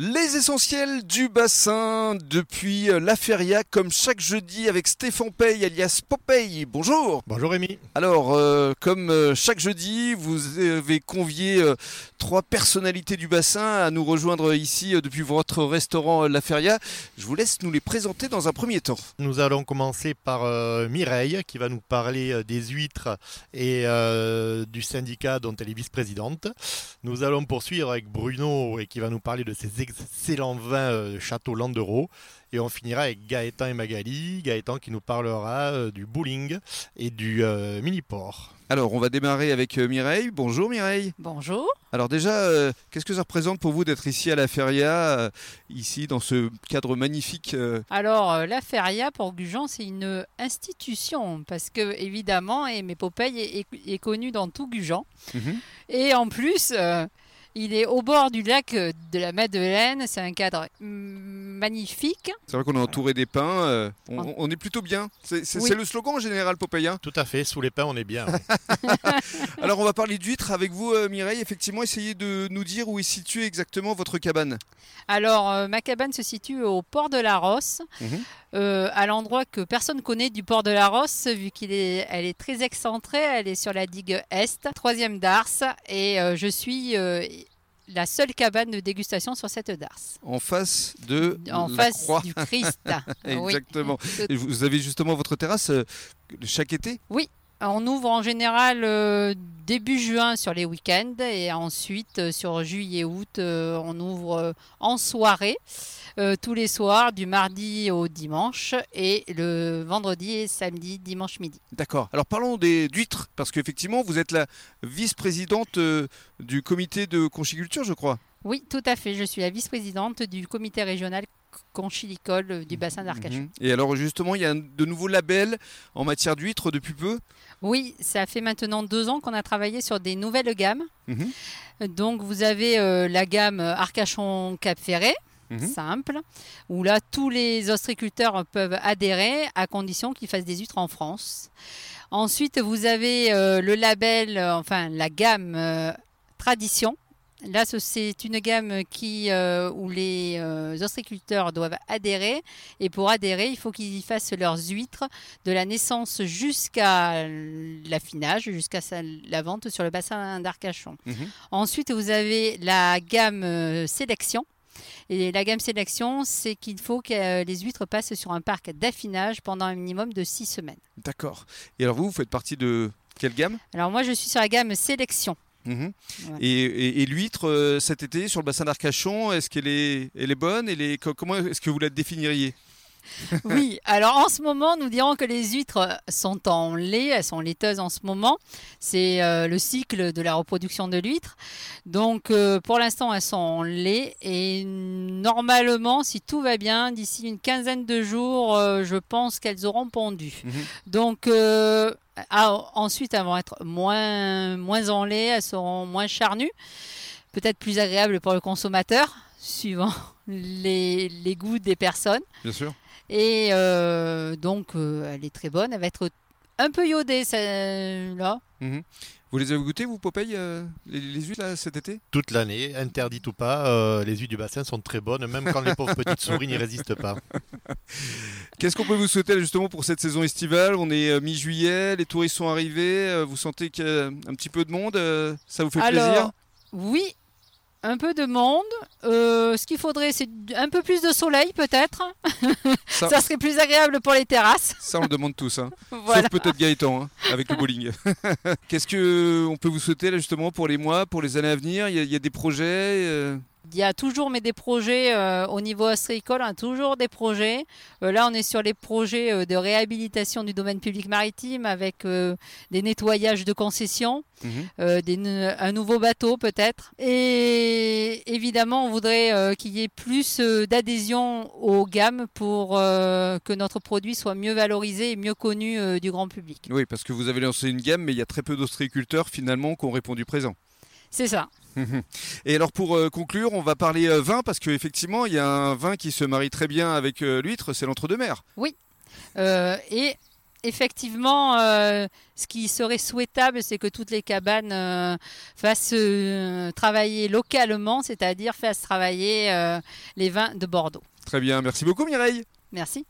Les essentiels du bassin depuis euh, la feria, comme chaque jeudi avec Stéphane Pey alias Popeye. Bonjour. Bonjour Rémi. Alors, euh, comme euh, chaque jeudi, vous avez convié euh, trois personnalités du bassin à nous rejoindre ici depuis votre restaurant La Feria. Je vous laisse nous les présenter dans un premier temps. Nous allons commencer par Mireille qui va nous parler des huîtres et du syndicat dont elle est vice-présidente. Nous allons poursuivre avec Bruno et qui va nous parler de ses excellents vins euh, Château Landereau. Et on finira avec Gaëtan et Magali. Gaëtan qui nous parlera euh, du bowling et du euh, mini-port. Alors, on va démarrer avec euh, Mireille. Bonjour Mireille. Bonjour. Alors déjà, euh, qu'est-ce que ça représente pour vous d'être ici à La Feria, euh, ici dans ce cadre magnifique euh, Alors, euh, la Feria pour Gujan, c'est une institution parce que, évidemment, et mes Popeye est, est- est connu dans tout Gujan. mhm. Et en plus, euh, il est au bord du lac euh, de la Madeleine. C'est un cadre mm, magnifique. C'est vrai qu'on est entouré des pins, euh, on, on est plutôt bien. C'est Oui. le slogan en général, Popeye. hein Tout à fait, sous les pins on est bien. Alors on va parler d'huîtres avec vous, euh, Mireille. Effectivement, essayez de nous dire où est située exactement votre cabane. Alors, euh, ma cabane se situe au port de la Rosse, Mhm. euh, à l'endroit que personne connaît du port de la Rosse, vu qu'elle est, elle est très excentrée. Elle est sur la digue Est, troisième darse, et euh, je suis euh, la seule cabane de dégustation sur cette darse. En face de En la face croix. du Christ. Oui. Exactement. Et vous avez justement votre terrasse euh, chaque été? On ouvre en général euh, début juin sur les week-ends et ensuite euh, sur juillet-août, euh, on ouvre en soirée tous les soirs du mardi au dimanche et le vendredi et samedi, dimanche midi. D'accord. Alors parlons des d'huîtres, parce qu'effectivement, vous êtes la vice-présidente du comité de conchiculture, je crois. Oui, tout à fait. Je suis la vice-présidente du comité régional conchilicole euh, du bassin d'Arcachon. Mhm. Et alors justement, il y a de nouveaux labels en matière d'huîtres depuis peu? Oui, ça fait maintenant deux ans qu'on a travaillé sur des nouvelles gammes. Mhm. Donc vous avez euh, la gamme Arcachon Cap Ferré, Mhm. simple, où là tous les ostriculteurs peuvent adhérer à condition qu'ils fassent des huîtres en France. Ensuite vous avez euh, le label, euh, enfin la gamme Tradition. Là, ce- c'est une gamme qui, euh, où les euh, ostriculteurs doivent adhérer. Et pour adhérer, il faut qu'ils fassent leurs huîtres de la naissance jusqu'à l'affinage, jusqu'à la vente sur le bassin d'Arcachon. Mhm. Ensuite, vous avez la gamme euh, sélection. Et la gamme sélection, c'est qu'il faut que euh, les huîtres passent sur un parc d'affinage pendant un minimum de six semaines. D'accord. Et alors vous, vous faites partie de quelle gamme? Alors moi, je suis sur la gamme sélection. Mhm. Voilà. Et, et- et l'huître euh, cet été sur le bassin d'Arcachon, est-ce qu'elle est, elle est bonne? Elle est, co- Comment est-ce que vous la définiriez? Oui, alors en ce moment, nous dirons que les huîtres sont en lait, elles sont laiteuses en ce moment. C'est euh, le cycle de la reproduction de l'huître. Donc euh, pour l'instant, elles sont en lait et normalement, si tout va bien, d'ici une quinzaine de jours, euh, je pense qu'elles auront pondu. Mhm. Donc ah, ensuite, elles vont être moins, moins en lait, elles seront moins charnues, peut-être plus agréables pour le consommateur, suivant les, les goûts des personnes. Bien sûr. Et euh, donc, euh, elle est très bonne. Elle va être un peu iodée, celle-là. Mhm. Vous les avez goûtées, vous, Popeye, euh, les, les huîtres là, cet été? Toute l'année, interdite ou pas, euh, les huîtres du bassin sont très bonnes, même quand les pauvres petites souris n'y résistent pas. Qu'est-ce qu'on peut vous souhaiter justement pour cette saison estivale? On est euh, mi-juillet, les touristes sont arrivés, euh, vous sentez qu'il y a un petit peu de monde, euh, ça vous fait plaisir? Alors, oui, un peu de monde. Euh, ce qu'il faudrait, c'est un peu plus de soleil, peut-être. ça, Ça serait plus agréable pour les terrasses. ça, on le demande tous, hein. Voilà. sauf peut-être Gaëtan hein, avec le bowling. Qu'est-ce que on peut vous souhaiter là, justement pour les mois, pour les années à venir? Il y, a, il y a des projets euh, Il y a toujours mais des projets euh, au niveau ostréicole, on a toujours des projets. Euh, là, on est sur les projets euh, de réhabilitation du domaine public maritime avec des nettoyages de concessions, mhm. des un nouveau bateau peut-être. Et évidemment, on voudrait qu'il y ait plus d'adhésion aux gammes pour que notre produit soit mieux valorisé et mieux connu du grand public. Oui, parce que vous avez lancé une gamme, mais il y a très peu d'ostréiculteurs finalement qui ont répondu présent. C'est ça. Et alors pour euh, conclure, on va parler euh, vin parce qu'effectivement, il y a un vin qui se marie très bien avec euh, l'huître, c'est l'entre-deux-mer. Euh, et effectivement, euh, ce qui serait souhaitable, c'est que toutes les cabanes euh, fassent travailler localement, c'est-à-dire fassent travailler les vins de Bordeaux. Très bien, merci beaucoup Mireille. Merci.